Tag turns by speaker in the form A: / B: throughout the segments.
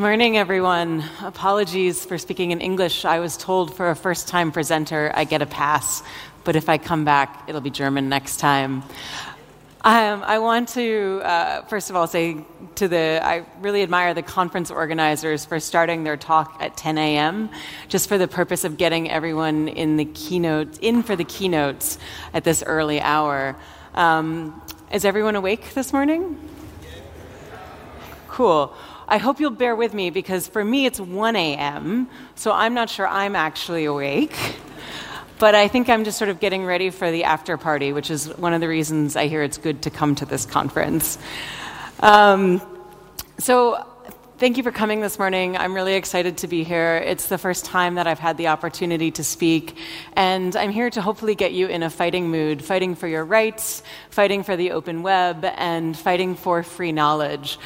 A: Morning, everyone. Apologies for speaking in English. I was told for a first time presenter I get a pass, but if I come back, it'll be German next time. Um, I want to, uh, first of all, say to the, I really admire the conference organizers for starting their talk at 10 a.m., just for the purpose of getting everyone in the keynote, in for the keynotes at this early hour. Um, is everyone awake this morning? Cool. I hope you'll bear with me because for me it's 1 a.m., so I'm not sure I'm actually awake. But I think I'm just sort of getting ready for the after party, which is one of the reasons I hear it's good to come to this conference. Um, so Thank you for coming this morning. I'm really excited to be here. It's the first time that I've had the opportunity to speak, and I'm here to hopefully get you in a fighting mood, fighting for your rights, fighting for the open web, and fighting for free knowledge.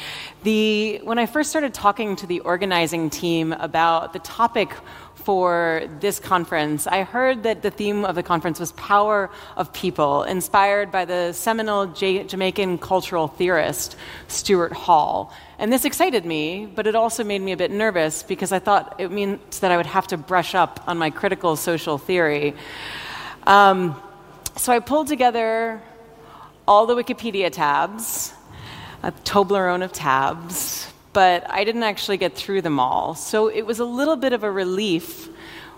A: The, when I first started talking to the organizing team about the topic for this conference, I heard that the theme of the conference was Power of People, inspired by the seminal Jamaican cultural theorist Stuart Hall. And this excited me, but it also made me a bit nervous because I thought it means that I would have to brush up on my critical social theory. Um, so I pulled together all the Wikipedia tabs, a Toblerone of tabs, but I didn't actually get through them all. So it was a little bit of a relief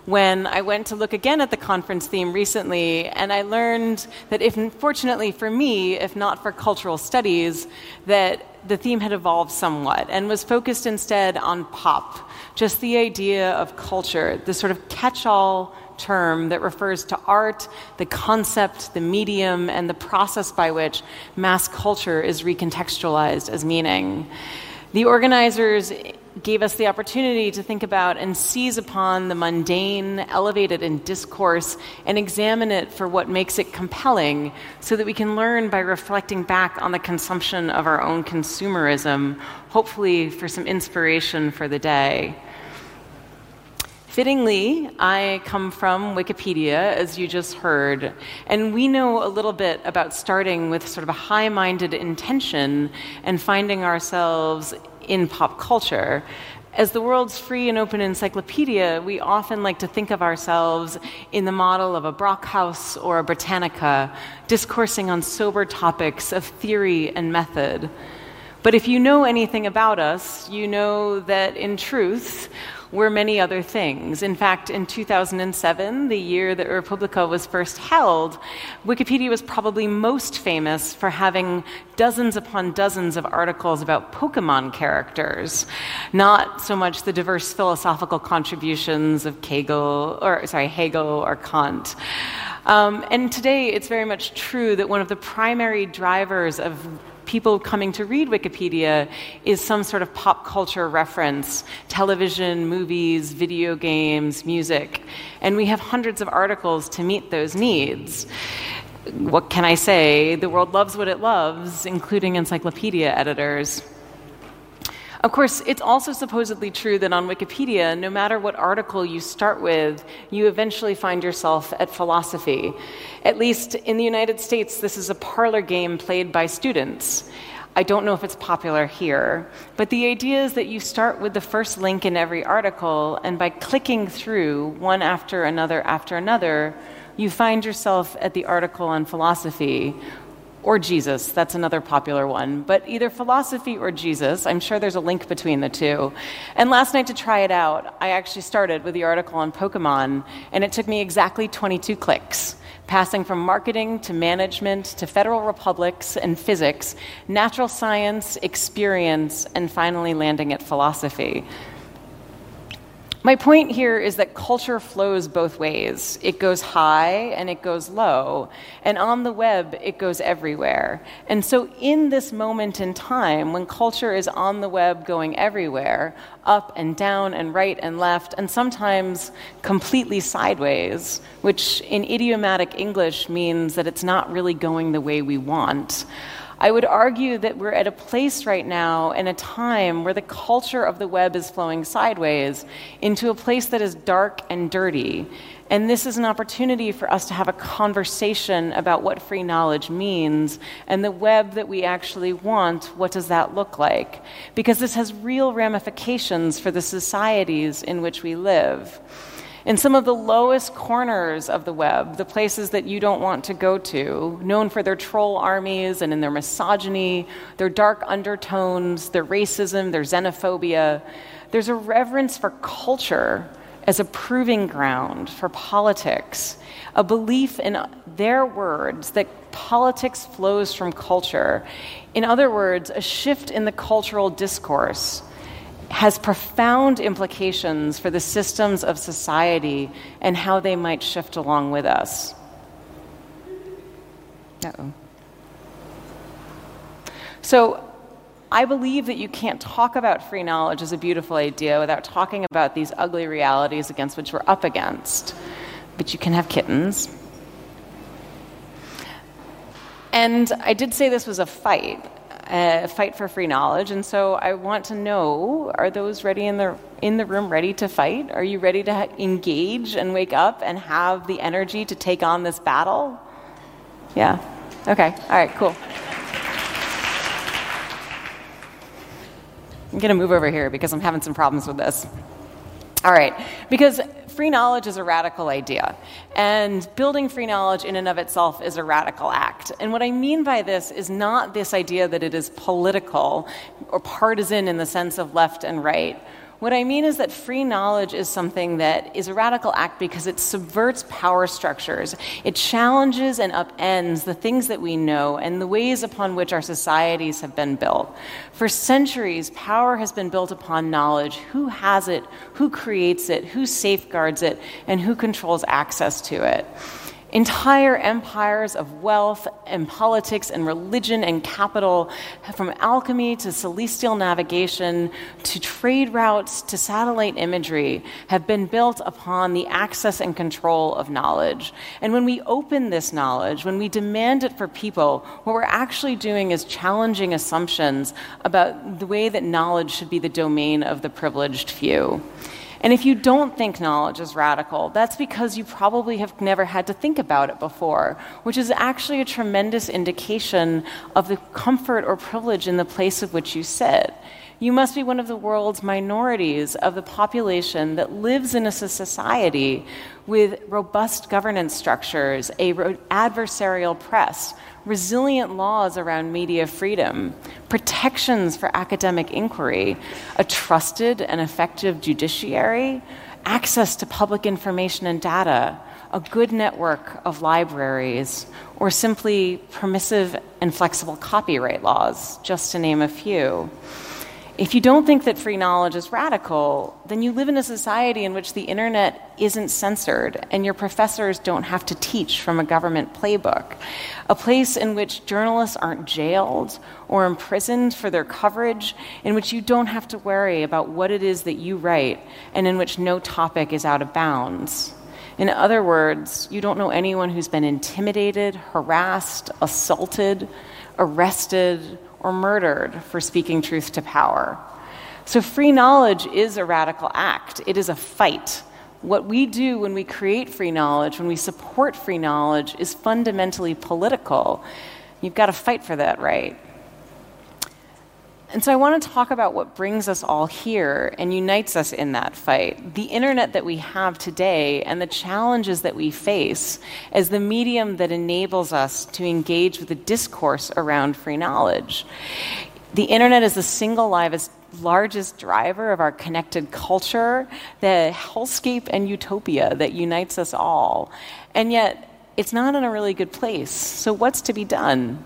A: when I went to look again at the conference theme recently, and I learned that, if fortunately for me, if not for cultural studies, that the theme had evolved somewhat and was focused instead on pop, just the idea of culture, the sort of catch all term that refers to art, the concept, the medium, and the process by which mass culture is recontextualized as meaning. The organizers gave us the opportunity to think about and seize upon the mundane, elevated in discourse, and examine it for what makes it compelling so that we can learn by reflecting back on the consumption of our own consumerism, hopefully for some inspiration for the day. Fittingly, I come from Wikipedia, as you just heard, and we know a little bit about starting with sort of a high minded intention and finding ourselves in pop culture. As the world's free and open encyclopedia, we often like to think of ourselves in the model of a Brockhaus or a Britannica, discoursing on sober topics of theory and method. But if you know anything about us, you know that in truth, were many other things. In fact, in 2007, the year that Republica was first held, Wikipedia was probably most famous for having dozens upon dozens of articles about Pokemon characters, not so much the diverse philosophical contributions of Kegel, or sorry, Hegel or Kant. Um, and today, it's very much true that one of the primary drivers of people coming to read Wikipedia is some sort of pop culture reference television, movies, video games, music. And we have hundreds of articles to meet those needs. What can I say? The world loves what it loves, including encyclopedia editors. Of course, it's also supposedly true that on Wikipedia, no matter what article you start with, you eventually find yourself at philosophy. At least in the United States, this is a parlor game played by students. I don't know if it's popular here, but the idea is that you start with the first link in every article, and by clicking through one after another after another, you find yourself at the article on philosophy or Jesus. That's another popular one. But either philosophy or Jesus. I'm sure there's a link between the two. And last night to try it out, I actually started with the article on Pokemon, and it took me exactly 22 clicks, passing from marketing to management to federal republics and physics, natural science, experience, and finally landing at philosophy. My point here is that culture flows both ways. It goes high and it goes low. And on the web, it goes everywhere. And so, in this moment in time, when culture is on the web going everywhere, up and down and right and left, and sometimes completely sideways, which in idiomatic English means that it's not really going the way we want. I would argue that we're at a place right now in a time where the culture of the web is flowing sideways into a place that is dark and dirty. And this is an opportunity for us to have a conversation about what free knowledge means and the web that we actually want. What does that look like? Because this has real ramifications for the societies in which we live in some of the lowest corners of the web, the places that you don't want to go to, known for their troll armies and in their misogyny, their dark undertones, their racism, their xenophobia, there's a reverence for culture as a proving ground for politics, a belief in their words that politics flows from culture. In other words, a shift in the cultural discourse has profound implications for the systems of society and how they might shift along with us. Uh-oh. So, I believe that you can't talk about free knowledge as a beautiful idea without talking about these ugly realities against which we're up against. But you can have kittens. And I did say this was a fight uh, fight for free knowledge. And so I want to know are those ready in the, in the room ready to fight? Are you ready to ha- engage and wake up and have the energy to take on this battle? Yeah? Okay. All right, cool. I'm going to move over here because I'm having some problems with this. All right, because free knowledge is a radical idea, and building free knowledge in and of itself is a radical act. And what I mean by this is not this idea that it is political or partisan in the sense of left and right what I mean is that free knowledge is something that is a radical act because it subverts power structures. It challenges and upends the things that we know and the ways upon which our societies have been built. For centuries, power has been built upon knowledge who has it, who creates it, who safeguards it, and who controls access to it. Entire empires of wealth and politics and religion and capital, from alchemy to celestial navigation to trade routes to satellite imagery, have been built upon the access and control of knowledge. And when we open this knowledge, when we demand it for people, what we're actually doing is challenging assumptions about the way that knowledge should be the domain of the privileged few. And if you don't think knowledge is radical, that's because you probably have never had to think about it before, which is actually a tremendous indication of the comfort or privilege in the place of which you sit. You must be one of the world's minorities of the population that lives in a society with robust governance structures, a adversarial press, resilient laws around media freedom, protections for academic inquiry, a trusted and effective judiciary, access to public information and data, a good network of libraries, or simply permissive and flexible copyright laws, just to name a few. If you don't think that free knowledge is radical, then you live in a society in which the internet isn't censored and your professors don't have to teach from a government playbook. A place in which journalists aren't jailed or imprisoned for their coverage, in which you don't have to worry about what it is that you write, and in which no topic is out of bounds. In other words, you don't know anyone who's been intimidated, harassed, assaulted, arrested, or murdered for speaking truth to power. So, free knowledge is a radical act, it is a fight. What we do when we create free knowledge, when we support free knowledge, is fundamentally political. You've got to fight for that right. And so I want to talk about what brings us all here and unites us in that fight the internet that we have today and the challenges that we face as the medium that enables us to engage with the discourse around free knowledge. The internet is the single livest, largest driver of our connected culture, the hellscape and utopia that unites us all. And yet, it's not in a really good place. So, what's to be done?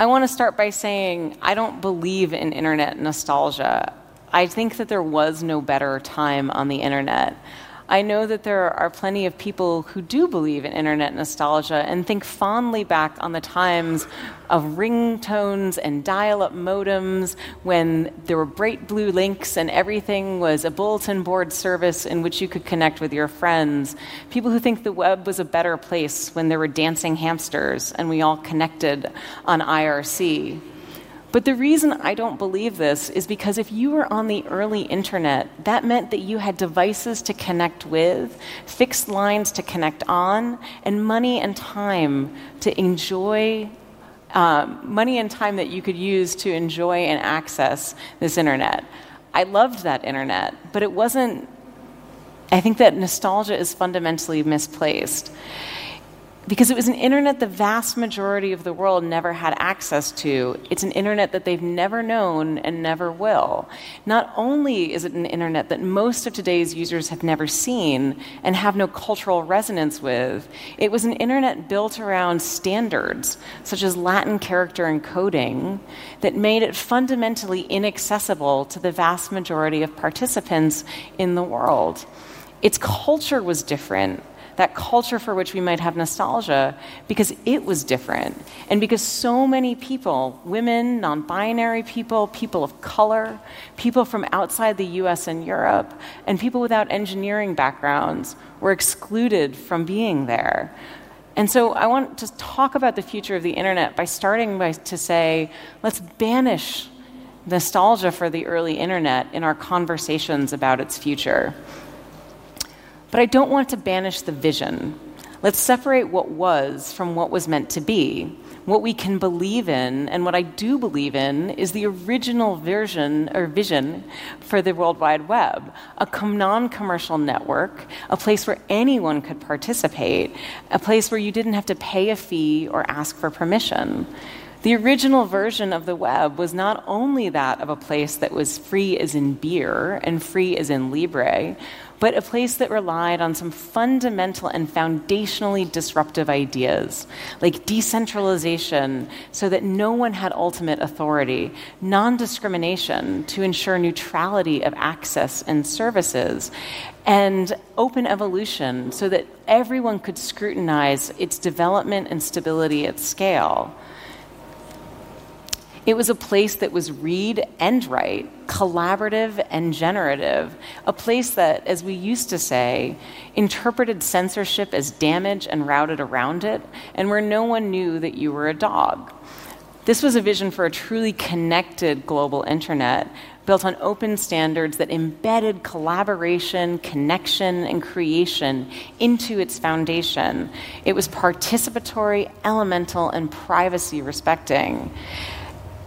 A: I want to start by saying I don't believe in internet nostalgia. I think that there was no better time on the internet. I know that there are plenty of people who do believe in internet nostalgia and think fondly back on the times of ringtones and dial up modems when there were bright blue links and everything was a bulletin board service in which you could connect with your friends. People who think the web was a better place when there were dancing hamsters and we all connected on IRC. But the reason I don't believe this is because if you were on the early internet, that meant that you had devices to connect with, fixed lines to connect on, and money and time to enjoy. Um, money and time that you could use to enjoy and access this internet. I loved that internet, but it wasn't. I think that nostalgia is fundamentally misplaced because it was an internet the vast majority of the world never had access to. It's an internet that they've never known and never will. Not only is it an internet that most of today's users have never seen and have no cultural resonance with, it was an internet built around standards such as Latin character encoding that made it fundamentally inaccessible to the vast majority of participants in the world. Its culture was different that culture for which we might have nostalgia, because it was different. And because so many people, women, non binary people, people of color, people from outside the US and Europe, and people without engineering backgrounds were excluded from being there. And so I want to talk about the future of the internet by starting by to say, let's banish nostalgia for the early internet in our conversations about its future. But I don't want to banish the vision. Let's separate what was from what was meant to be. What we can believe in, and what I do believe in, is the original version or vision for the World Wide Web a non commercial network, a place where anyone could participate, a place where you didn't have to pay a fee or ask for permission. The original version of the web was not only that of a place that was free as in beer and free as in Libre, but a place that relied on some fundamental and foundationally disruptive ideas, like decentralization so that no one had ultimate authority, non discrimination to ensure neutrality of access and services, and open evolution so that everyone could scrutinize its development and stability at scale. It was a place that was read and write, collaborative and generative, a place that, as we used to say, interpreted censorship as damage and routed around it, and where no one knew that you were a dog. This was a vision for a truly connected global internet built on open standards that embedded collaboration, connection, and creation into its foundation. It was participatory, elemental, and privacy respecting.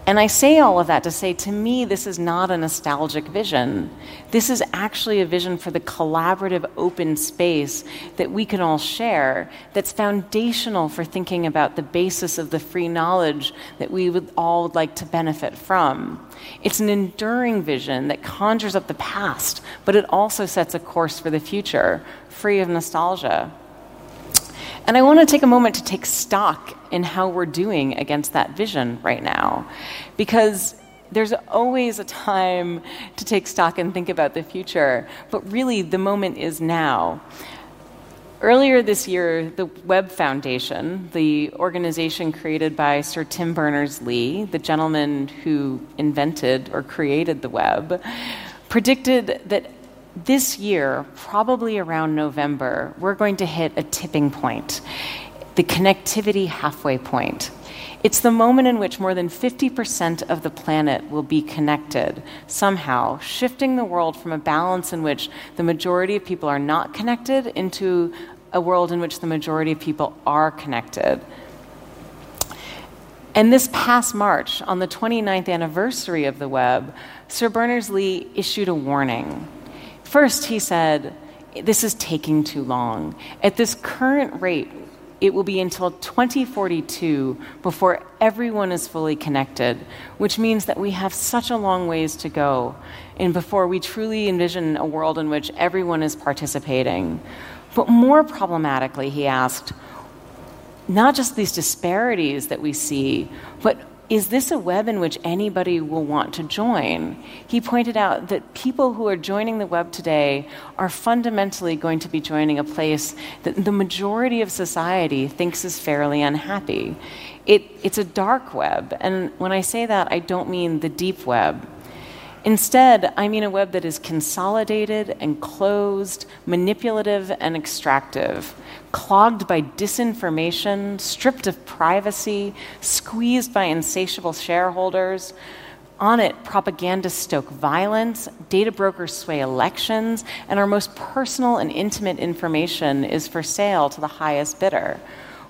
A: And I say all of that to say, to me, this is not a nostalgic vision. This is actually a vision for the collaborative open space that we can all share, that's foundational for thinking about the basis of the free knowledge that we would all would like to benefit from. It's an enduring vision that conjures up the past, but it also sets a course for the future, free of nostalgia. And I want to take a moment to take stock in how we're doing against that vision right now. Because there's always a time to take stock and think about the future, but really the moment is now. Earlier this year, the Web Foundation, the organization created by Sir Tim Berners Lee, the gentleman who invented or created the web, predicted that this year, probably around November, we're going to hit a tipping point, the connectivity halfway point. It's the moment in which more than 50% of the planet will be connected somehow, shifting the world from a balance in which the majority of people are not connected into a world in which the majority of people are connected. And this past March, on the 29th anniversary of the web, Sir Berners Lee issued a warning First, he said, This is taking too long. At this current rate, it will be until 2042 before everyone is fully connected, which means that we have such a long ways to go and before we truly envision a world in which everyone is participating. But more problematically, he asked, not just these disparities that we see, but is this a web in which anybody will want to join? He pointed out that people who are joining the web today are fundamentally going to be joining a place that the majority of society thinks is fairly unhappy. It, it's a dark web, and when I say that, I don't mean the deep web. Instead, I mean a web that is consolidated and closed, manipulative and extractive, clogged by disinformation, stripped of privacy, squeezed by insatiable shareholders. On it, propagandists stoke violence, data brokers sway elections, and our most personal and intimate information is for sale to the highest bidder.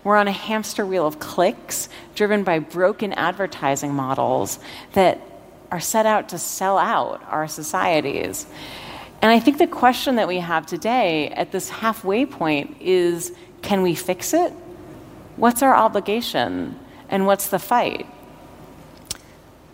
A: We're on a hamster wheel of clicks driven by broken advertising models that are set out to sell out our societies. And I think the question that we have today at this halfway point is can we fix it? What's our obligation? And what's the fight?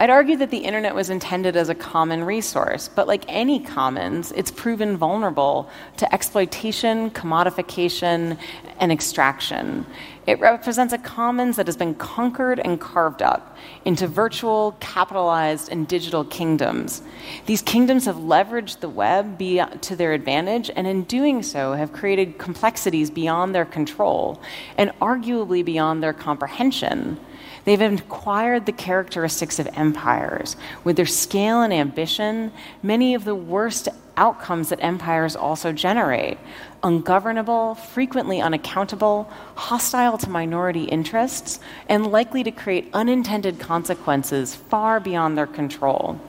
A: I'd argue that the internet was intended as a common resource, but like any commons, it's proven vulnerable to exploitation, commodification, and extraction. It represents a commons that has been conquered and carved up into virtual, capitalized, and digital kingdoms. These kingdoms have leveraged the web to their advantage, and in doing so, have created complexities beyond their control and arguably beyond their comprehension. They've acquired the characteristics of empires. With their scale and ambition, many of the worst outcomes that empires also generate ungovernable, frequently unaccountable, hostile to minority interests, and likely to create unintended consequences far beyond their control.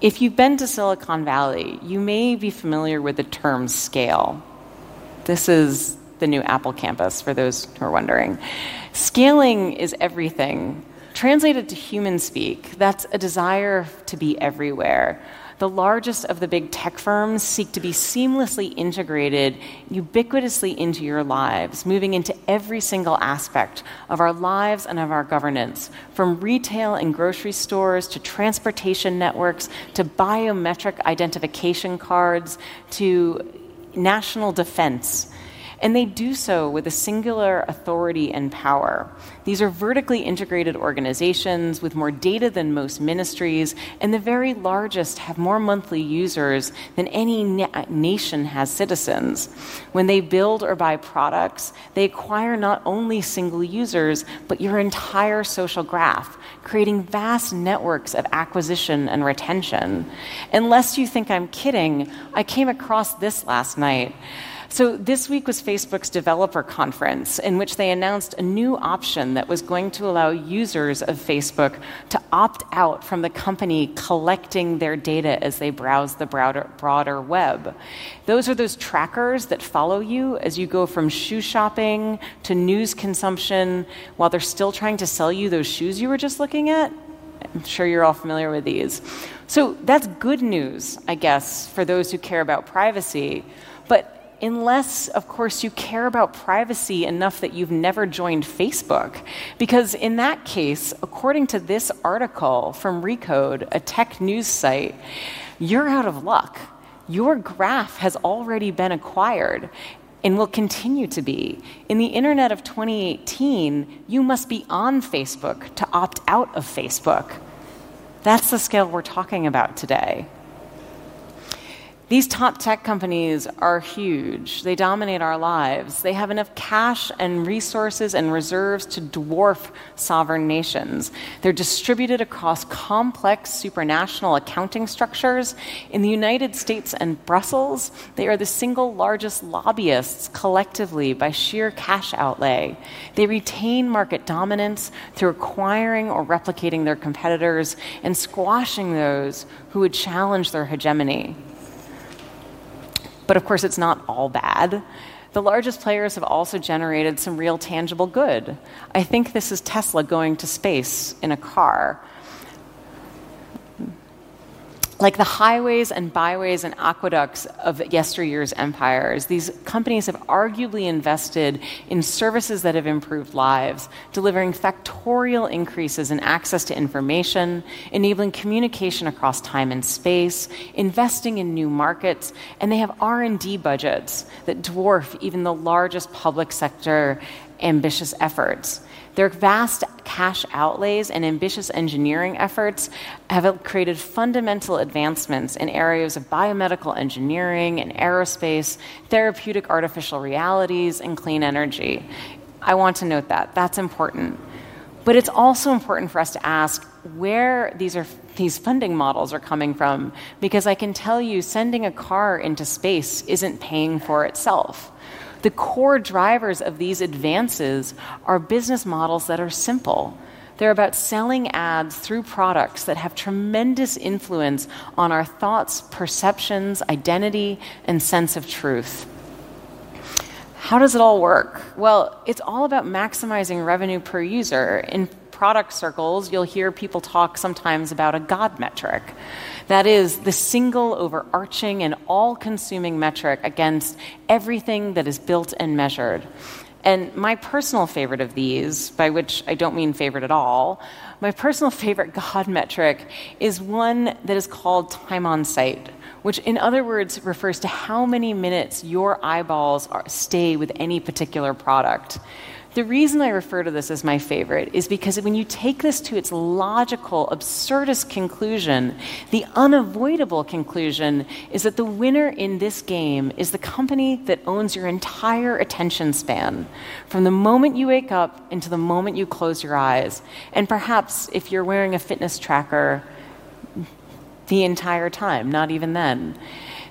A: If you've been to Silicon Valley, you may be familiar with the term scale. This is the new Apple campus, for those who are wondering. Scaling is everything. Translated to human speak, that's a desire to be everywhere. The largest of the big tech firms seek to be seamlessly integrated ubiquitously into your lives, moving into every single aspect of our lives and of our governance, from retail and grocery stores to transportation networks to biometric identification cards to national defense and they do so with a singular authority and power. These are vertically integrated organizations with more data than most ministries, and the very largest have more monthly users than any na- nation has citizens. When they build or buy products, they acquire not only single users, but your entire social graph, creating vast networks of acquisition and retention. Unless you think I'm kidding, I came across this last night. So, this week was Facebook's developer conference, in which they announced a new option that was going to allow users of Facebook to opt out from the company collecting their data as they browse the broader, broader web. Those are those trackers that follow you as you go from shoe shopping to news consumption while they're still trying to sell you those shoes you were just looking at. I'm sure you're all familiar with these. So that's good news, I guess, for those who care about privacy. But unless, of course, you care about privacy enough that you've never joined Facebook. Because in that case, according to this article from Recode, a tech news site, you're out of luck. Your graph has already been acquired and will continue to be. In the internet of 2018, you must be on Facebook to opt out of Facebook. That's the scale we're talking about today. These top tech companies are huge. They dominate our lives. They have enough cash and resources and reserves to dwarf sovereign nations. They're distributed across complex supranational accounting structures. In the United States and Brussels, they are the single largest lobbyists collectively by sheer cash outlay. They retain market dominance through acquiring or replicating their competitors and squashing those who would challenge their hegemony. But of course, it's not all bad. The largest players have also generated some real tangible good. I think this is Tesla going to space in a car. Like the highways and byways and aqueducts of yesteryear's empires, these companies have arguably invested in services that have improved lives, delivering factorial increases in access to information, enabling communication across time and space, investing in new markets, and they have R&D budgets that dwarf even the largest public sector ambitious efforts. Their vast cash outlays and ambitious engineering efforts have created fundamental advancements in areas of biomedical engineering and aerospace, therapeutic artificial realities, and clean energy. I want to note that. That's important. But it's also important for us to ask where these are these funding models are coming from because I can tell you sending a car into space isn't paying for itself. The core drivers of these advances are business models that are simple. They're about selling ads through products that have tremendous influence on our thoughts, perceptions, identity, and sense of truth. How does it all work? Well, it's all about maximizing revenue per user. In product circles, you'll hear people talk sometimes about a God metric. That is the single, overarching, and all consuming metric against everything that is built and measured. And my personal favorite of these, by which I don't mean favorite at all, my personal favorite God metric is one that is called time on site which in other words refers to how many minutes your eyeballs are, stay with any particular product. The reason I refer to this as my favorite is because when you take this to its logical, absurdist conclusion, the unavoidable conclusion is that the winner in this game is the company that owns your entire attention span, from the moment you wake up into the moment you close your eyes. And perhaps if you're wearing a fitness tracker, the entire time, not even then.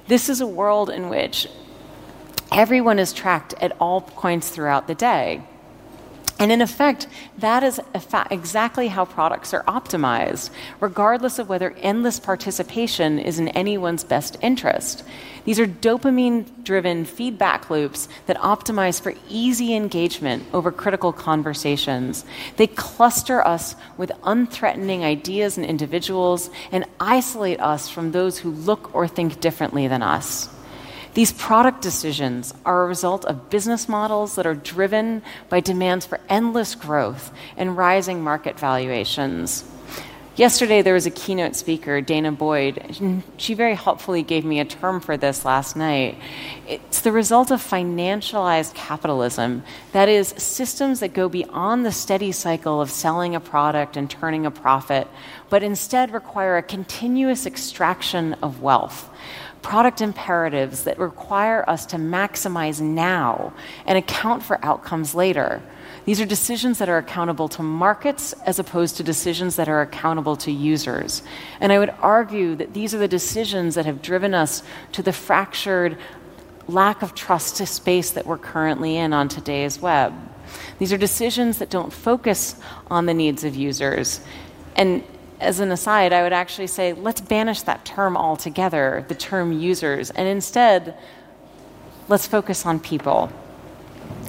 A: This is a world in which everyone is tracked at all points throughout the day. And in effect, that is exactly how products are optimized, regardless of whether endless participation is in anyone's best interest. These are dopamine driven feedback loops that optimize for easy engagement over critical conversations. They cluster us with unthreatening ideas and individuals and isolate us from those who look or think differently than us. These product decisions are a result of business models that are driven by demands for endless growth and rising market valuations. Yesterday, there was a keynote speaker, danah boyd. She very helpfully gave me a term for this last night. It's the result of financialized capitalism. That is, systems that go beyond the steady cycle of selling a product and turning a profit, but instead require a continuous extraction of wealth product imperatives that require us to maximize now and account for outcomes later. These are decisions that are accountable to markets as opposed to decisions that are accountable to users. And I would argue that these are the decisions that have driven us to the fractured lack of trust to space that we're currently in on today's web. These are decisions that don't focus on the needs of users. And as an aside, I would actually say let's banish that term altogether, the term users, and instead let's focus on people.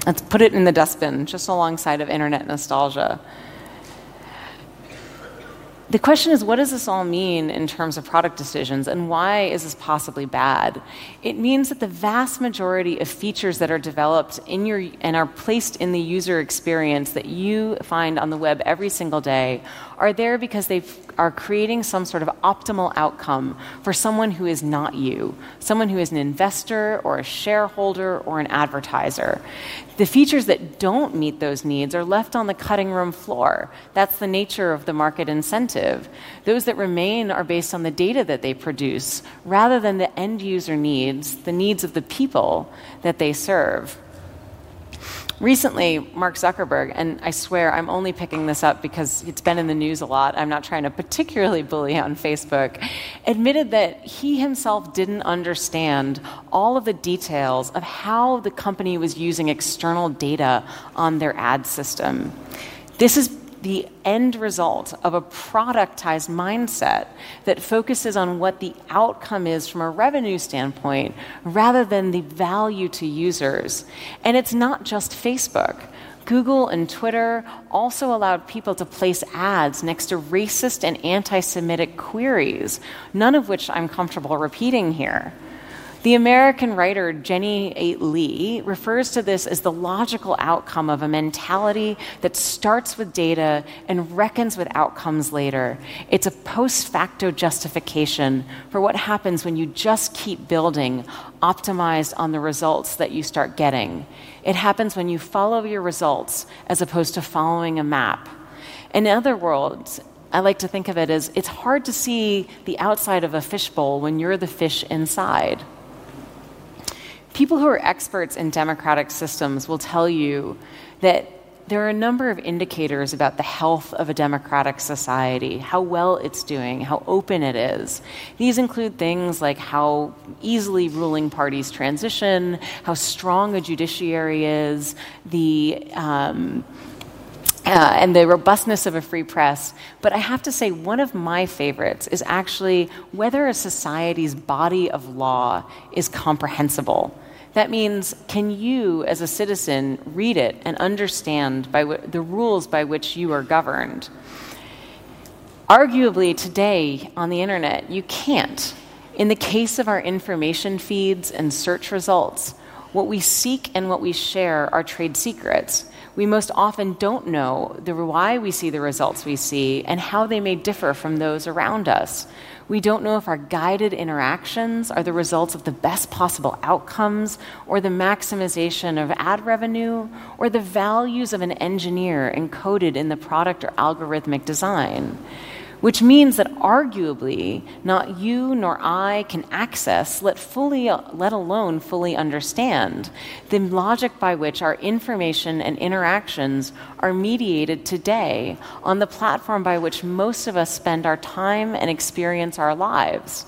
A: Let's put it in the dustbin just alongside of internet nostalgia the question is, what does this all mean in terms of product decisions, and why is this possibly bad? It means that the vast majority of features that are developed in your and are placed in the user experience that you find on the web every single day are there because they are creating some sort of optimal outcome for someone who is not you, someone who is an investor or a shareholder or an advertiser. The features that don't meet those needs are left on the cutting room floor. That's the nature of the market incentive. Those that remain are based on the data that they produce rather than the end user needs, the needs of the people that they serve. Recently, Mark Zuckerberg, and I swear I'm only picking this up because it's been in the news a lot, I'm not trying to particularly bully on Facebook, admitted that he himself didn't understand all of the details of how the company was using external data on their ad system. This is the end result of a productized mindset that focuses on what the outcome is from a revenue standpoint rather than the value to users. And it's not just Facebook. Google and Twitter also allowed people to place ads next to racist and anti Semitic queries, none of which I'm comfortable repeating here. The American writer Jenny 8. Lee refers to this as the logical outcome of a mentality that starts with data and reckons with outcomes later. It's a post facto justification for what happens when you just keep building, optimized on the results that you start getting. It happens when you follow your results as opposed to following a map. In other words, I like to think of it as it's hard to see the outside of a fishbowl when you're the fish inside. People who are experts in democratic systems will tell you that there are a number of indicators about the health of a democratic society, how well it's doing, how open it is. These include things like how easily ruling parties transition, how strong a judiciary is, the um, uh, and the robustness of a free press. But I have to say, one of my favorites is actually whether a society's body of law is comprehensible. That means, can you, as a citizen, read it and understand by w- the rules by which you are governed? Arguably, today on the internet, you can't. In the case of our information feeds and search results, what we seek and what we share are trade secrets. We most often don't know the, why we see the results we see and how they may differ from those around us. We don't know if our guided interactions are the results of the best possible outcomes or the maximization of ad revenue or the values of an engineer encoded in the product or algorithmic design which means that arguably not you nor I can access, let, fully, let alone fully understand, the logic by which our information and interactions are mediated today on the platform by which most of us spend our time and experience our lives.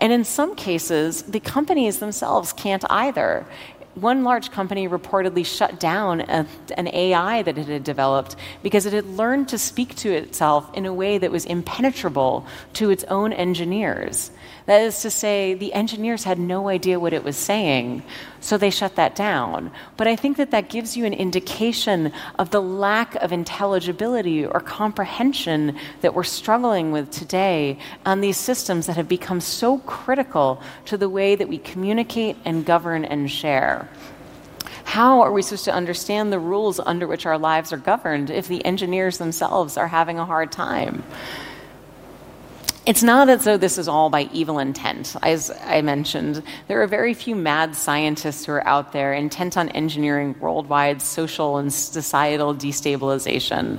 A: And in some cases, the companies themselves can't either one large company reportedly shut down a, an AI that it had developed because it had learned to speak to itself in a way that was impenetrable to its own engineers. That is to say, the engineers had no idea what it was saying, so they shut that down. But I think that that gives you an indication of the lack of intelligibility or comprehension that we're struggling with today on these systems that have become so critical to the way that we communicate and govern and share. How are we supposed to understand the rules under which our lives are governed if the engineers themselves are having a hard time? It's not as though this is all by evil intent. As I mentioned, there are very few mad scientists who are out there intent on engineering worldwide social and societal destabilization.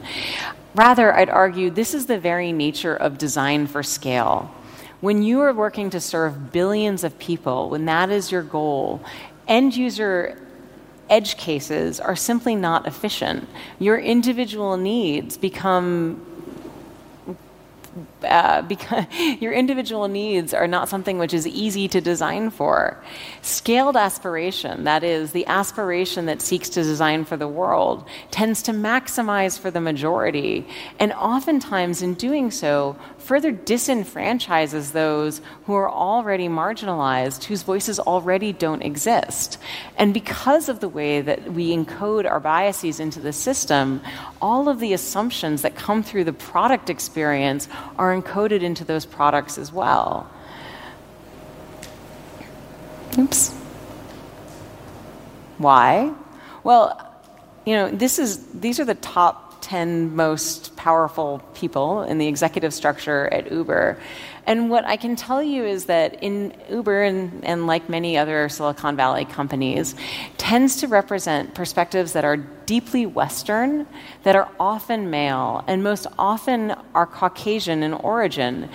A: Rather, I'd argue this is the very nature of design for scale. When you are working to serve billions of people, when that is your goal, end user edge cases are simply not efficient. Your individual needs become uh, because your individual needs are not something which is easy to design for. Scaled aspiration, that is, the aspiration that seeks to design for the world, tends to maximize for the majority, and oftentimes in doing so, further disenfranchises those who are already marginalized, whose voices already don't exist. And because of the way that we encode our biases into the system, all of the assumptions that come through the product experience are encoded into those products as well. Oops. Why? Well, you know, this is these are the top 10 most powerful people in the executive structure at Uber. And what I can tell you is that in Uber and, and like many other Silicon Valley companies, tends to represent perspectives that are deeply Western, that are often male, and most often are Caucasian in origin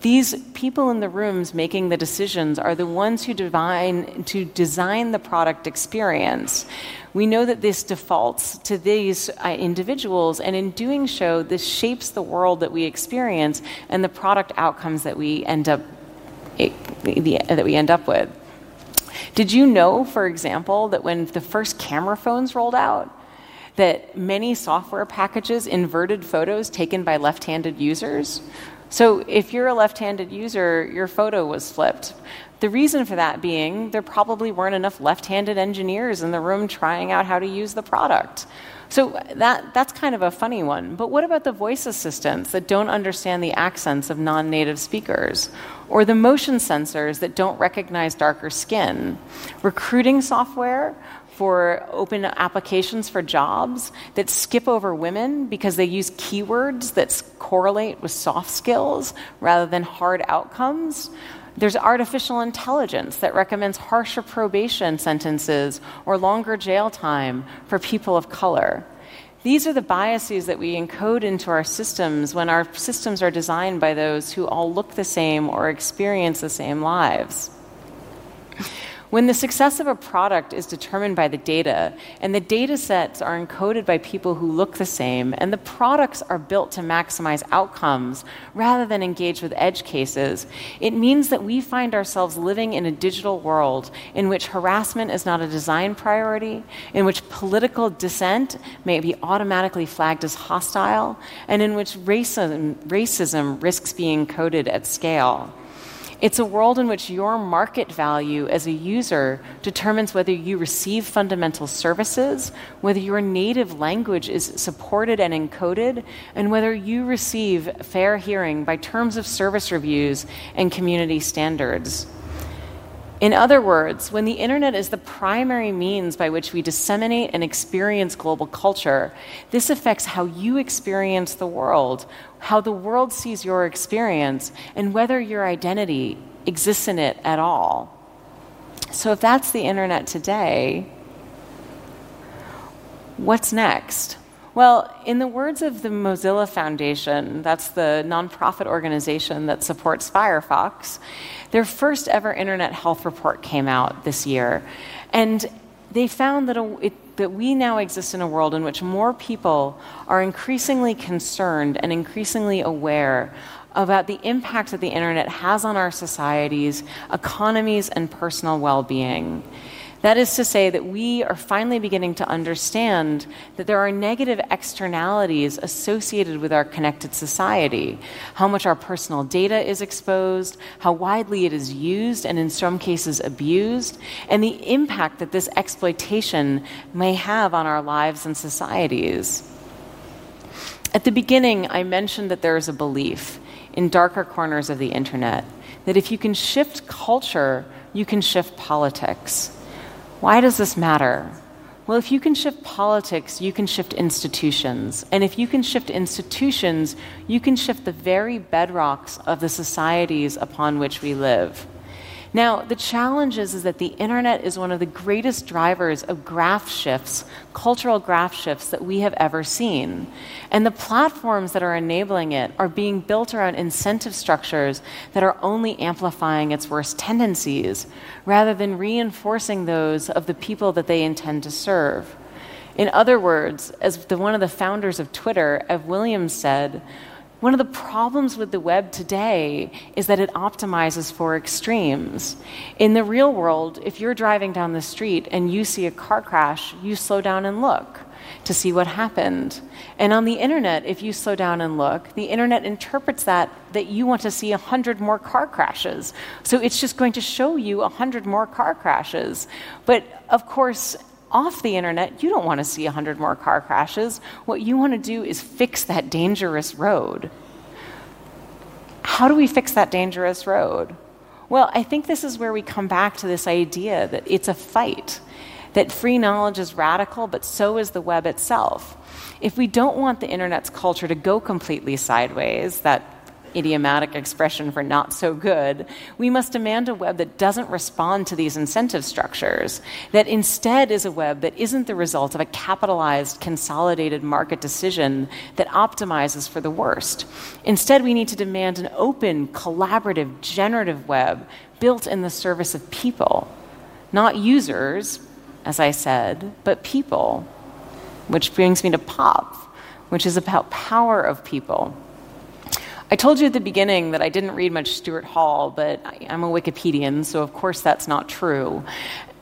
A: these people in the rooms making the decisions are the ones who divine, to design the product experience. We know that this defaults to these uh, individuals, and in doing so, this shapes the world that we experience and the product outcomes that we end up it, the, that we end up with. Did you know, for example, that when the first camera phones rolled out, that many software packages inverted photos taken by left handed users? So if you're a left handed user, your photo was flipped. The reason for that being there probably weren't enough left handed engineers in the room trying out how to use the product. So that, that's kind of a funny one. But what about the voice assistants that don't understand the accents of non native speakers? Or the motion sensors that don't recognize darker skin? Recruiting software for open applications for jobs that skip over women because they use keywords that correlate with soft skills rather than hard outcomes. There's artificial intelligence that recommends harsher probation sentences or longer jail time for people of color. These are the biases that we encode into our systems when our systems are designed by those who all look the same or experience the same lives. When the success of a product is determined by the data, and the data sets are encoded by people who look the same, and the products are built to maximize outcomes rather than engage with edge cases, it means that we find ourselves living in a digital world in which harassment is not a design priority, in which political dissent may be automatically flagged as hostile, and in which racism, racism risks being coded at scale. It's a world in which your market value as a user determines whether you receive fundamental services, whether your native language is supported and encoded, and whether you receive fair hearing by terms of service reviews and community standards. In other words, when the internet is the primary means by which we disseminate and experience global culture, this affects how you experience the world, how the world sees your experience, and whether your identity exists in it at all. So, if that's the internet today, what's next? Well, in the words of the Mozilla Foundation, that's the nonprofit organization that supports Firefox, their first ever internet health report came out this year. And they found that, a, it, that we now exist in a world in which more people are increasingly concerned and increasingly aware about the impact that the internet has on our societies, economies, and personal well being. That is to say, that we are finally beginning to understand that there are negative externalities associated with our connected society. How much our personal data is exposed, how widely it is used, and in some cases abused, and the impact that this exploitation may have on our lives and societies. At the beginning, I mentioned that there is a belief in darker corners of the internet that if you can shift culture, you can shift politics. Why does this matter? Well, if you can shift politics, you can shift institutions. And if you can shift institutions, you can shift the very bedrocks of the societies upon which we live. Now, the challenge is, is that the internet is one of the greatest drivers of graph shifts, cultural graph shifts that we have ever seen. And the platforms that are enabling it are being built around incentive structures that are only amplifying its worst tendencies, rather than reinforcing those of the people that they intend to serve. In other words, as the, one of the founders of Twitter, Ev Williams said, one of the problems with the web today is that it optimizes for extremes. In the real world, if you're driving down the street and you see a car crash, you slow down and look to see what happened. And on the internet, if you slow down and look, the internet interprets that that you want to see 100 more car crashes. So it's just going to show you 100 more car crashes. But of course, off the internet, you don't want to see 100 more car crashes. What you want to do is fix that dangerous road. How do we fix that dangerous road? Well, I think this is where we come back to this idea that it's a fight, that free knowledge is radical, but so is the web itself. If we don't want the internet's culture to go completely sideways, that idiomatic expression for not so good, we must demand a web that doesn't respond to these incentive structures, that instead is a web that isn't the result of a capitalized, consolidated market decision that optimizes for the worst. Instead, we need to demand an open, collaborative, generative web built in the service of people, not users, as I said, but people. Which brings me to POP, which is about power of people. I told you at the beginning that I didn't read much Stuart Hall, but I'm a Wikipedian, so of course that's not true.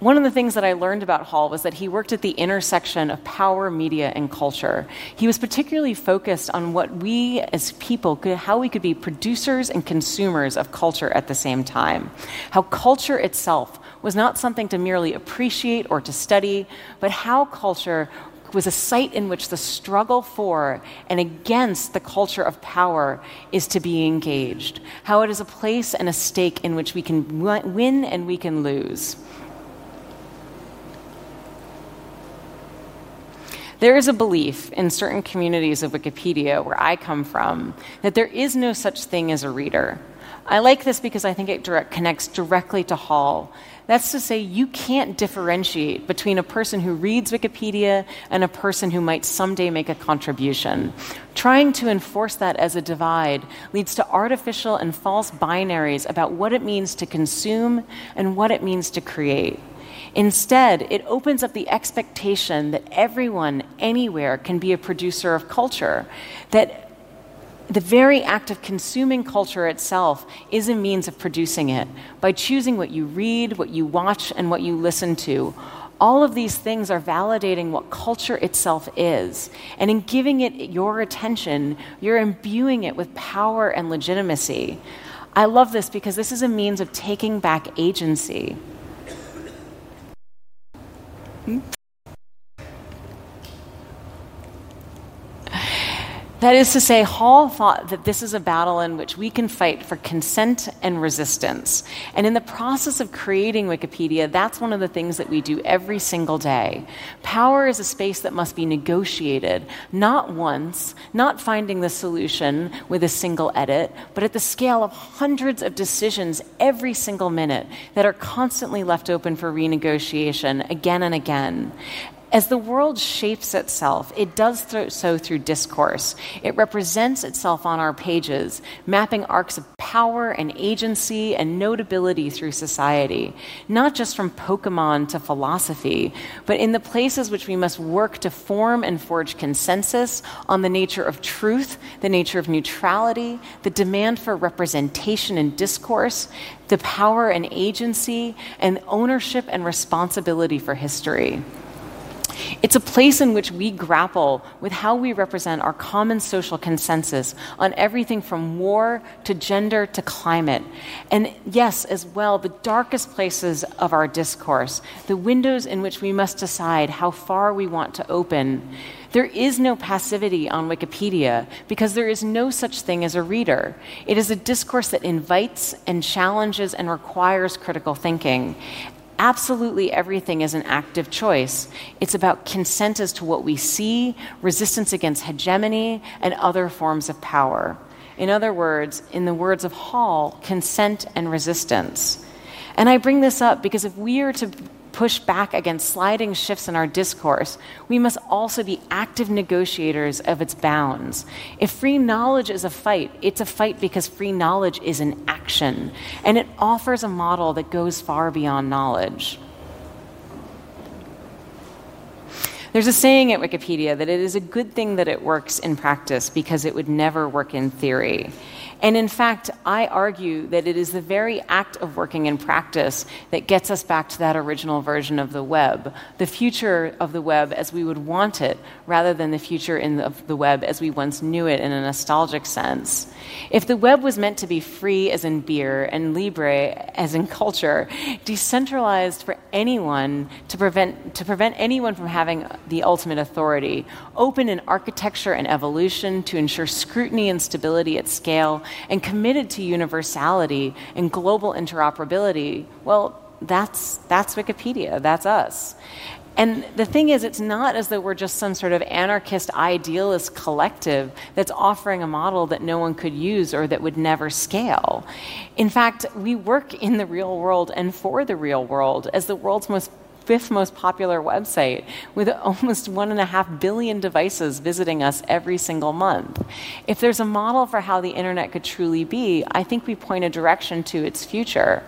A: one of the things that I learned about Hall was that he worked at the intersection of power, media, and culture. He was particularly focused on what we as people could, how we could be producers and consumers of culture at the same time. How culture itself was not something to merely appreciate or to study, but how culture was a site in which the struggle for and against the culture of power is to be engaged. How it is a place and a stake in which we can win and we can lose. There is a belief in certain communities of Wikipedia where I come from that there is no such thing as a reader. I like this because I think it direct, connects directly to Hall. That's to say, you can't differentiate between a person who reads Wikipedia and a person who might someday make a contribution. Trying to enforce that as a divide leads to artificial and false binaries about what it means to consume and what it means to create. Instead, it opens up the expectation that everyone, anywhere, can be a producer of culture, that the very act of consuming culture itself is a means of producing it by choosing what you read, what you watch, and what you listen to. All of these things are validating what culture itself is. And in giving it your attention, you're imbuing it with power and legitimacy. I love this because this is a means of taking back agency. That is to say, Hall thought that this is a battle in which we can fight for consent and resistance. And in the process of creating Wikipedia, that's one of the things that we do every single day. Power is a space that must be negotiated, not once, not finding the solution with a single edit, but at the scale of hundreds of decisions every single minute that are constantly left open for renegotiation again and again. As the world shapes itself, it does so through discourse. It represents itself on our pages, mapping arcs of power and agency and notability through society, not just from Pokemon to philosophy, but in the places which we must work to form and forge consensus on the nature of truth, the nature of neutrality, the demand for representation and discourse, the power and agency, and ownership and responsibility for history. It's a place in which we grapple with how we represent our common social consensus on everything from war to gender to climate. And yes, as well, the darkest places of our discourse, the windows in which we must decide how far we want to open. There is no passivity on Wikipedia because there is no such thing as a reader. It is a discourse that invites and challenges and requires critical thinking absolutely everything is an active choice. It's about consent as to what we see, resistance against hegemony, and other forms of power. In other words, in the words of Hall, consent and resistance. And I bring this up because if we are to push back against sliding shifts in our discourse, we must also be active negotiators of its bounds. If free knowledge is a fight, it's a fight because free knowledge is an action, and it offers a model that goes far beyond knowledge. There's a saying at Wikipedia that it is a good thing that it works in practice because it would never work in theory. And in fact, I argue that it is the very act of working in practice that gets us back to that original version of the web, the future of the web as we would want it, rather than the future the, of the web as we once knew it in a nostalgic sense. If the web was meant to be free as in beer and libre as in culture, decentralized for anyone to prevent, to prevent anyone from having the ultimate authority, open in architecture and evolution to ensure scrutiny and stability at scale, and committed to universality and global interoperability, well, that's, that's Wikipedia, that's us. And the thing is, it's not as though we're just some sort of anarchist idealist collective that's offering a model that no one could use or that would never scale. In fact, we work in the real world and for the real world as the world's most fifth most popular website with almost one and a half billion devices visiting us every single month. If there's a model for how the internet could truly be, I think we point a direction to its future.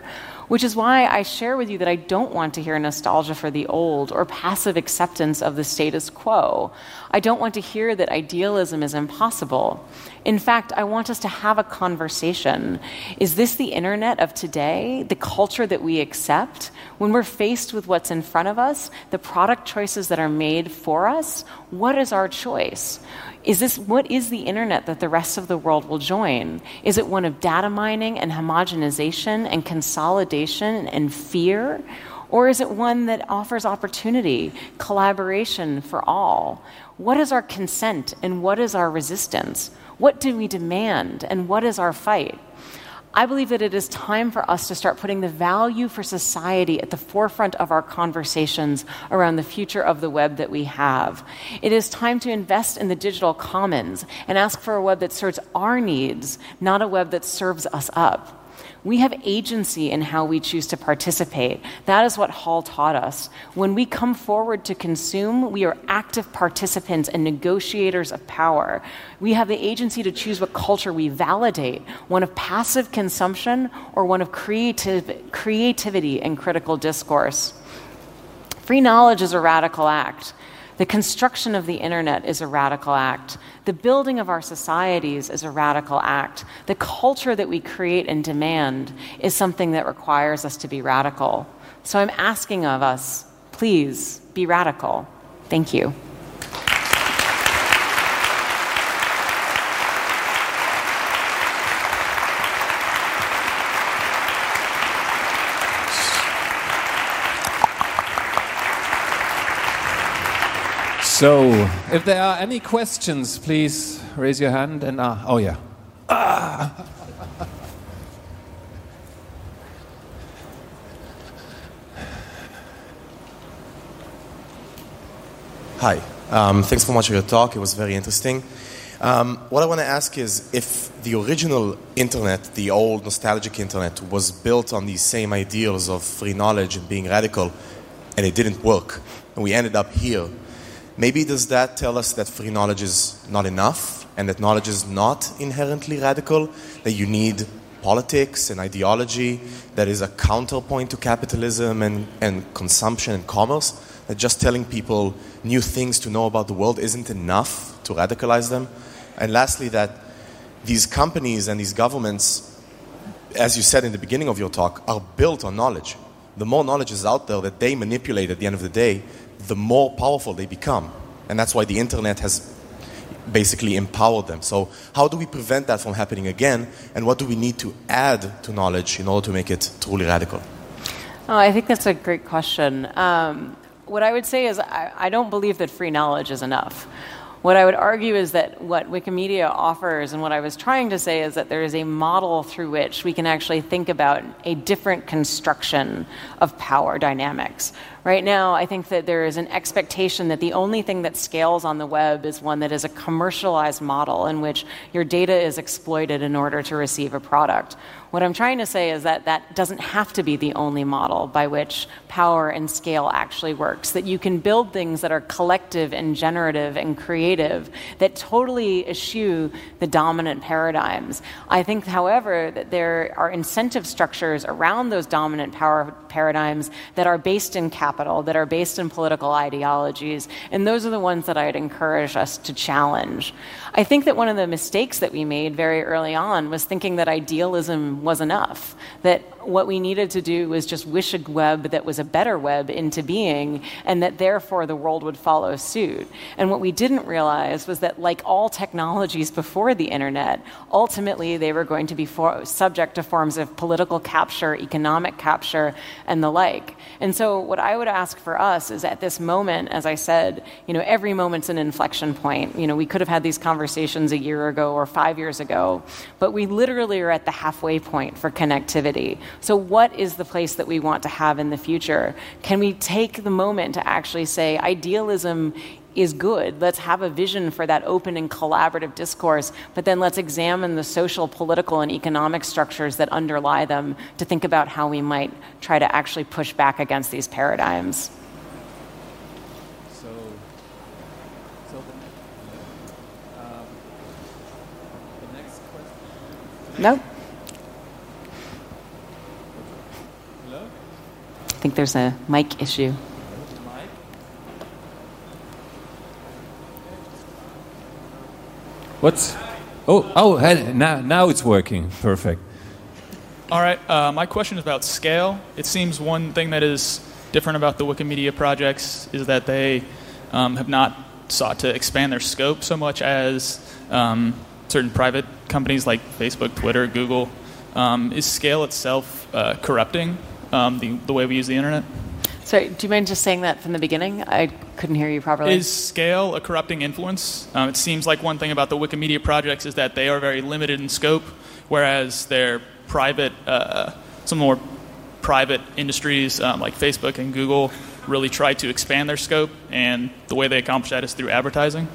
A: which is why I share with you that I don't want to hear nostalgia for the old or passive acceptance of the status quo. I don't want to hear that idealism is impossible. In fact, I want us to have a conversation. Is this the internet of today, the culture that we accept? When we're faced with what's in front of us, the product choices that are made for us, what is our choice? Is this what is the internet that the rest of the world will join? Is it one of data mining and homogenization and consolidation and fear? Or is it one that offers opportunity, collaboration for all? What is our consent and what is our resistance? What do we demand and what is our fight? I believe that it is time for us to start putting the value for society at the forefront of our conversations around the future of the web that we have. It is time to invest in the digital commons and ask for a web that serves our needs, not a web that serves us up. We have agency in how we choose to participate. That is what Hall taught us. When we come forward to consume, we are active participants and negotiators of power. We have the agency to choose what culture we validate one of passive consumption or one of creative, creativity and critical discourse. Free knowledge is a radical act. The construction of the internet is a radical act. The building of our societies is a radical act. The culture that we create and demand is something that requires us to be radical. So I'm asking of us, please be radical. Thank you.
B: So, if there are any questions, please raise your hand and uh, oh yeah. Ah.
C: Hi. Um, thanks so much for your talk. It was very interesting. Um, what I want to ask is if the original internet, the old nostalgic internet, was built on these same ideals of free knowledge and being radical, and it didn't work, and we ended up here Maybe does that tell us that free knowledge is not enough and that knowledge is not inherently radical, that you need politics and ideology that is a counterpoint to capitalism and, and consumption and commerce, that just telling people new things to know about the world isn't enough to radicalize them. And lastly, that these companies and these governments, as you said in the beginning of your talk, are built on knowledge. The more knowledge is out there that they manipulate at the end of the day, the more powerful they become. And that's why the internet has basically empowered them. So, how do we prevent that from happening again? And what do we need to add to knowledge in order to make it truly radical?
A: Oh, I think that's a great question. Um, what I would say is, I, I don't believe that free knowledge is enough. What I would argue is that what Wikimedia offers, and what I was trying to say is that there is a model through which we can actually think about a different construction of power dynamics. Right now, I think that there is an expectation that the only thing that scales on the web is one that is a commercialized model in which your data is exploited in order to receive a product. What I'm trying to say is that that doesn't have to be the only model by which power and scale actually works. That you can build things that are collective and generative and creative that totally eschew the dominant paradigms. I think, however, that there are incentive structures around those dominant power paradigms that are based in capital, that are based in political ideologies, and those are the ones that I'd encourage us to challenge. I think that one of the mistakes that we made very early on was thinking that idealism was enough, that what we needed to do was just wish a web that was a better web into being, and that therefore the world would follow suit. And what we didn't realize was that, like all technologies before the internet, ultimately they were going to be for- subject to forms of political capture, economic capture, and the like. And so, what I would ask for us is at this moment, as I said, you know, every moment's an inflection point. You know, we could have had these conversations a year ago or five years ago, but we literally are at the halfway point for connectivity. So, what is the place that we want to have in the future? Can we take the moment to actually say idealism is good. Let's have a vision for that open and collaborative discourse, but then let's examine the social, political, and economic structures that underlie them to think about how we might try to actually push back against these paradigms.
B: So, so the, um, the next question?
A: No? I think there's a mic issue.
B: What's? Oh, oh, now, now it's working. Perfect.
D: All right. Uh, my question is about scale. It seems one thing that is different about the Wikimedia projects is that they um, have not sought to expand their scope so much as um, certain private companies like Facebook, Twitter, Google. Um, is scale itself uh, corrupting um, the, the way we use the internet?
A: Sorry, do you mind just saying that from the beginning? I couldn't hear you properly.
D: Is scale a corrupting influence? Um, it seems like one thing about the Wikimedia projects is that they are very limited in scope, whereas their private, uh, some more private industries um, like Facebook and Google really try to expand their scope, and the way they accomplish that is through advertising.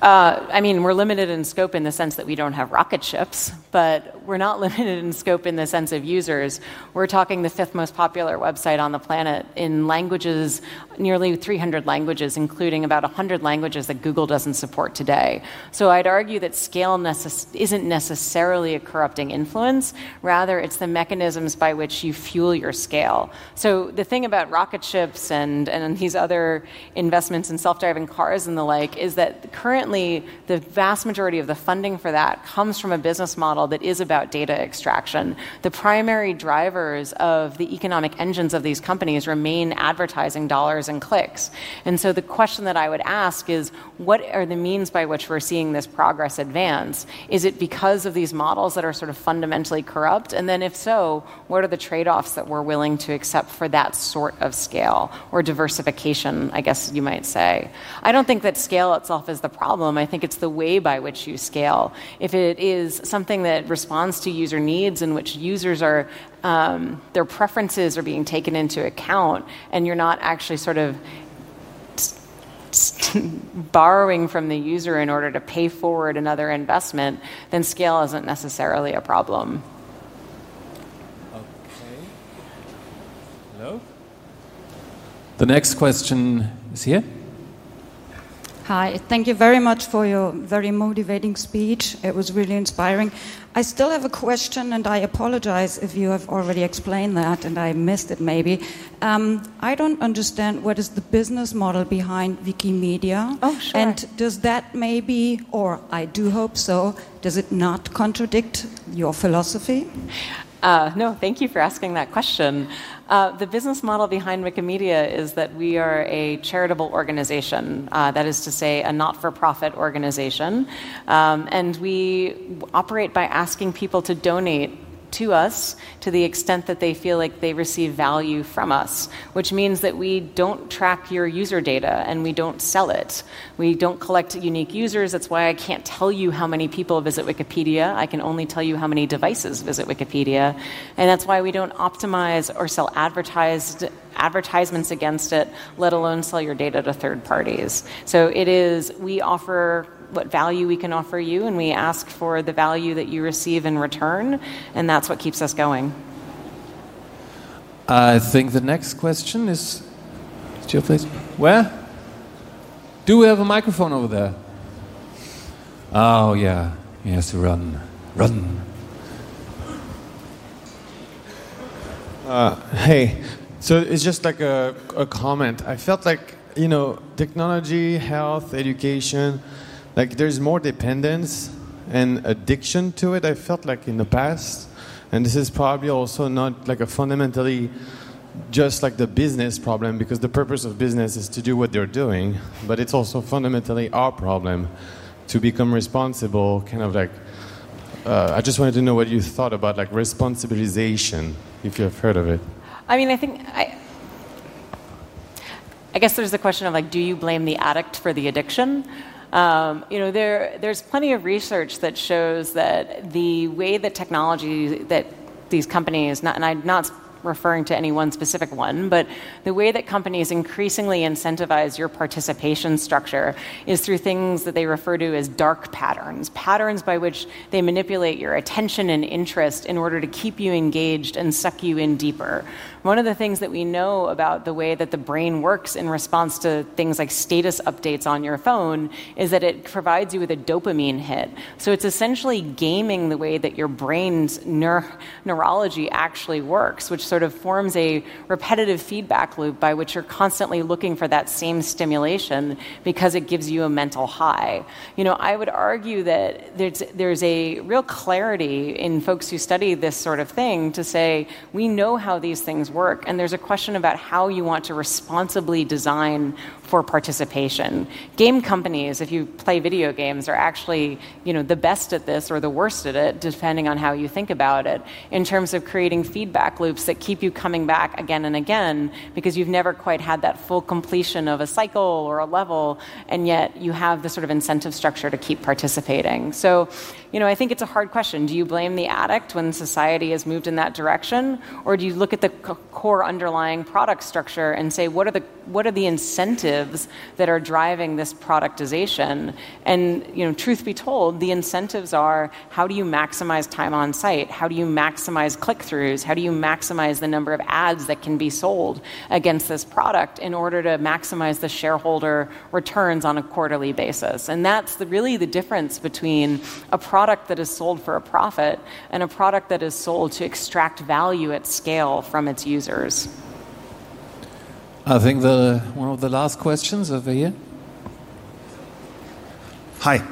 A: Uh, I mean, we're limited in scope in the sense that we don't have rocket ships, but we're not limited in scope in the sense of users. We're talking the fifth most popular website on the planet in languages, nearly 300 languages, including about 100 languages that Google doesn't support today. So I'd argue that scale necess- isn't necessarily a corrupting influence, rather, it's the mechanisms by which you fuel your scale. So the thing about rocket ships and, and these other investments in self driving cars and the like is that currently the vast majority of the funding for that comes from a business model that is about data extraction. The primary drivers of the economic engines of these companies remain advertising dollars and clicks. And so the question that I would ask is what are the means by which we're seeing this progress advance? Is it because of these models that are sort of fundamentally corrupt? And then if so, what are the trade offs that we're willing to accept for that sort of scale or diversification, I guess you might say? I don't think that scale itself is the problem problem. I think it's the way by which you scale. If it is something that responds to user needs in which users are, um, their preferences are being taken into account, and you're not actually sort of borrowing from the user in order to pay forward another investment, then scale isn't necessarily a problem.
B: Okay. Hello? The next question is here.
E: Hi, thank you very much for your very motivating speech. It was really inspiring. I still have a question, and I apologize if you have already explained that and I missed it maybe. Um, I don't understand what is the business model behind Wikimedia.
A: Oh, sure.
E: And does that maybe, or I do hope so, does it not contradict your philosophy?
A: Uh, no, thank you for asking that question. Uh, the business model behind Wikimedia is that we are a charitable organization, uh, that is to say, a not for profit organization. Um, and we operate by asking people to donate to us to the extent that they feel like they receive value from us, which means that we don't track your user data and we don't sell it. We don't collect unique users. That's why I can't tell you how many people visit Wikipedia. I can only tell you how many devices visit Wikipedia. And that's why we don't optimize or sell advertised advertisements against it, let alone sell your data to third parties. So it is, we offer what value we can offer you, and we ask for the value that you receive in return, and that's what keeps us going.
B: I think the next question is. Jill, please. Where? Do we have a microphone over there? Oh, yeah. Yes, run. Run.
F: Uh, hey, so it's just like a, a comment. I felt like, you know, technology, health, education, like there's more dependence and addiction to it. I felt like in the past, and this is probably also not like a fundamentally just like the business problem because the purpose of business is to do what they're doing, but it's also fundamentally our problem to become responsible. Kind of like, uh, I just wanted to know what you thought about like responsibilization, if you have heard of it.
A: I mean, I think I. I guess there's the question of like, do you blame the addict for the addiction? Um, you know, there, there's plenty of research that shows that the way that technology that these companies, not, and I'm not referring to any one specific one, but the way that companies increasingly incentivize your participation structure is through things that they refer to as dark patterns, patterns by which they manipulate your attention and interest in order to keep you engaged and suck you in deeper. One of the things that we know about the way that the brain works in response to things like status updates on your phone is that it provides you with a dopamine hit. So it's essentially gaming the way that your brain's neur- neurology actually works, which sort of forms a repetitive feedback loop by which you're constantly looking for that same stimulation because it gives you a mental high. You know, I would argue that there's, there's a real clarity in folks who study this sort of thing to say, we know how these things work, and there's a question about how you want to responsibly design for participation. Game companies, if you play video games, are actually you know, the best at this or the worst at it, depending on how you think about it, in terms of creating feedback loops that keep you coming back again and again because you've never quite had that full completion of a cycle or a level, and yet you have the sort of incentive structure to keep participating. So, you know, I think it's a hard question. Do you blame the addict when society has moved in that direction, or do you look at the core underlying product structure and say what are the what are the incentives that are driving this productization? And you know, truth be told, the incentives are how do you maximize time on site? How do you maximize click throughs? How do you maximize the number of ads that can be sold against this product in order to maximize the shareholder returns on a quarterly basis? And that's the, really the difference between a product that is sold for a profit and a product that is sold to extract value at scale from its users.
B: I think the one of the last questions over here.
G: Hi.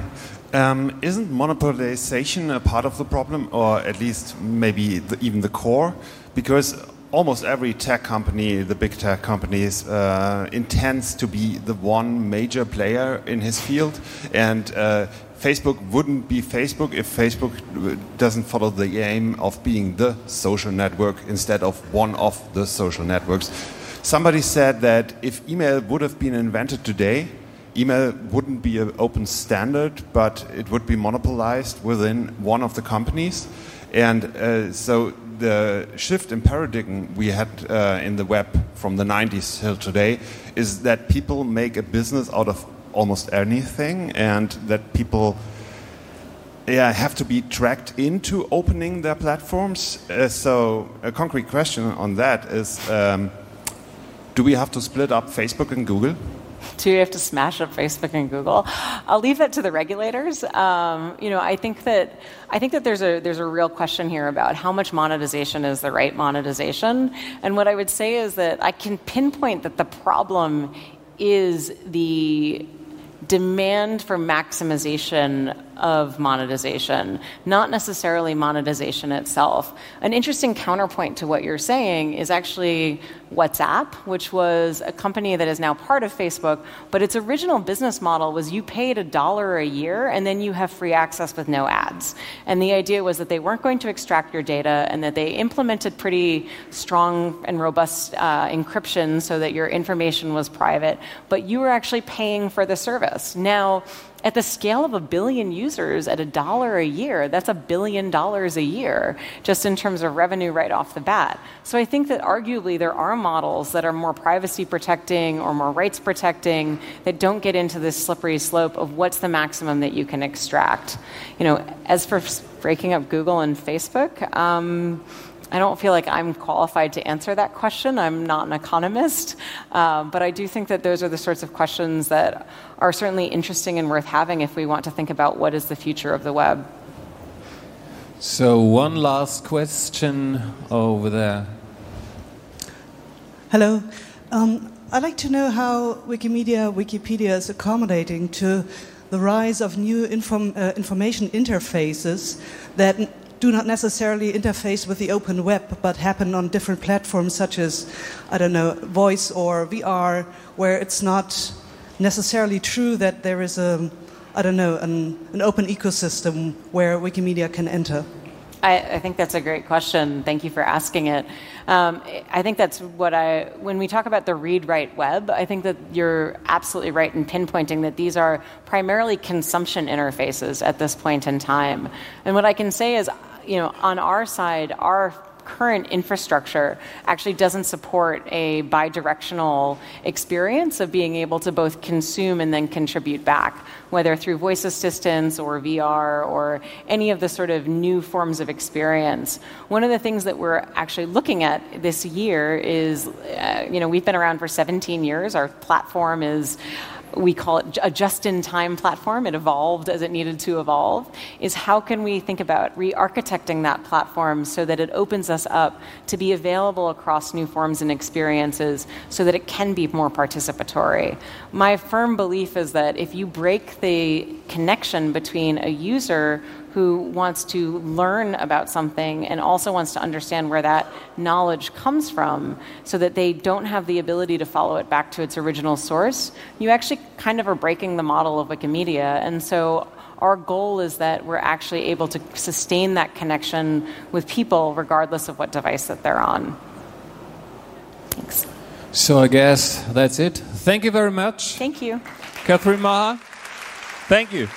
G: Um, isn't monopolization a part of the problem, or at least maybe the, even the core? Because almost every tech company, the big tech companies, uh, intends to be the one major player in his field, and uh, Facebook wouldn't be Facebook if Facebook doesn't follow the aim of being the social network instead of one of the social networks. Somebody said that if email would have been invented today, email wouldn't be an open standard, but it would be monopolized within one of the companies. And uh, so the shift in paradigm we had uh, in the web from the 90s till today is that people make a business out of almost anything, and that people yeah, have to be tracked into opening their platforms. Uh, so, a concrete question on that is um, do we have to split up Facebook and Google?
A: Do you have to smash up Facebook and Google? I'll leave that to the regulators. Um, you know, I think that I think that there's a there's a real question here about how much monetization is the right monetization. And what I would say is that I can pinpoint that the problem is the demand for maximization of monetization, not necessarily monetization itself. An interesting counterpoint to what you're saying is actually WhatsApp, which was a company that is now part of Facebook, but its original business model was you paid a dollar a year and then you have free access with no ads. And the idea was that they weren't going to extract your data and that they implemented pretty strong and robust uh, encryption so that your information was private, but you were actually paying for the service. Now, at the scale of a billion users at a dollar a year, that's a billion dollars a year, just in terms of revenue right off the bat. So I think that arguably there are models that are more privacy protecting or more rights protecting that don't get into this slippery slope of what's the maximum that you can extract. You know, as for breaking up Google and Facebook, um, I don't feel like I'm qualified to answer that question. I'm not an economist. Uh, but I do think that those are the sorts of questions that are certainly interesting and worth having if we want to think about what is the future of the web.
B: So, one last question over there.
H: Hello. Um, I'd like to know how Wikimedia, Wikipedia is accommodating to the rise of new inform, uh, information interfaces that do not necessarily interface with the open web, but happen on different platforms such as, I don't know, voice or VR, where it's not necessarily true that there is a, I don't know, an, an open ecosystem where Wikimedia can enter.
A: I, I, think that's a great question. Thank you for asking it. Um, I think that's what I, when we talk about the read write web, I think that you're absolutely right in pinpointing that these are primarily consumption interfaces at this point in time. And what I can say is, you know, on our side, our current infrastructure actually doesn't support a bidirectional experience of being able to both consume and then contribute back, whether through voice assistants or VR or any of the sort of new forms of experience. One of the things that we're actually looking at this year is, uh, you know, we've been around for 17 years. Our platform is we call it a just in time platform, it evolved as it needed to evolve, is how can we think about re architecting that platform so that it opens us up to be available across new forms and experiences so that it can be more participatory. My firm belief is that if you break the connection between a user who wants to learn about something and also wants to understand where that knowledge comes from so that they don't have the ability to follow it back to its original source, you actually kind of are breaking the model of Wikimedia. And so our goal is that we're actually able to sustain that connection with people regardless of what device that they're on.
B: So I guess that's it. Thank you very much.
A: Thank you.
B: Katherine Maher, thank you.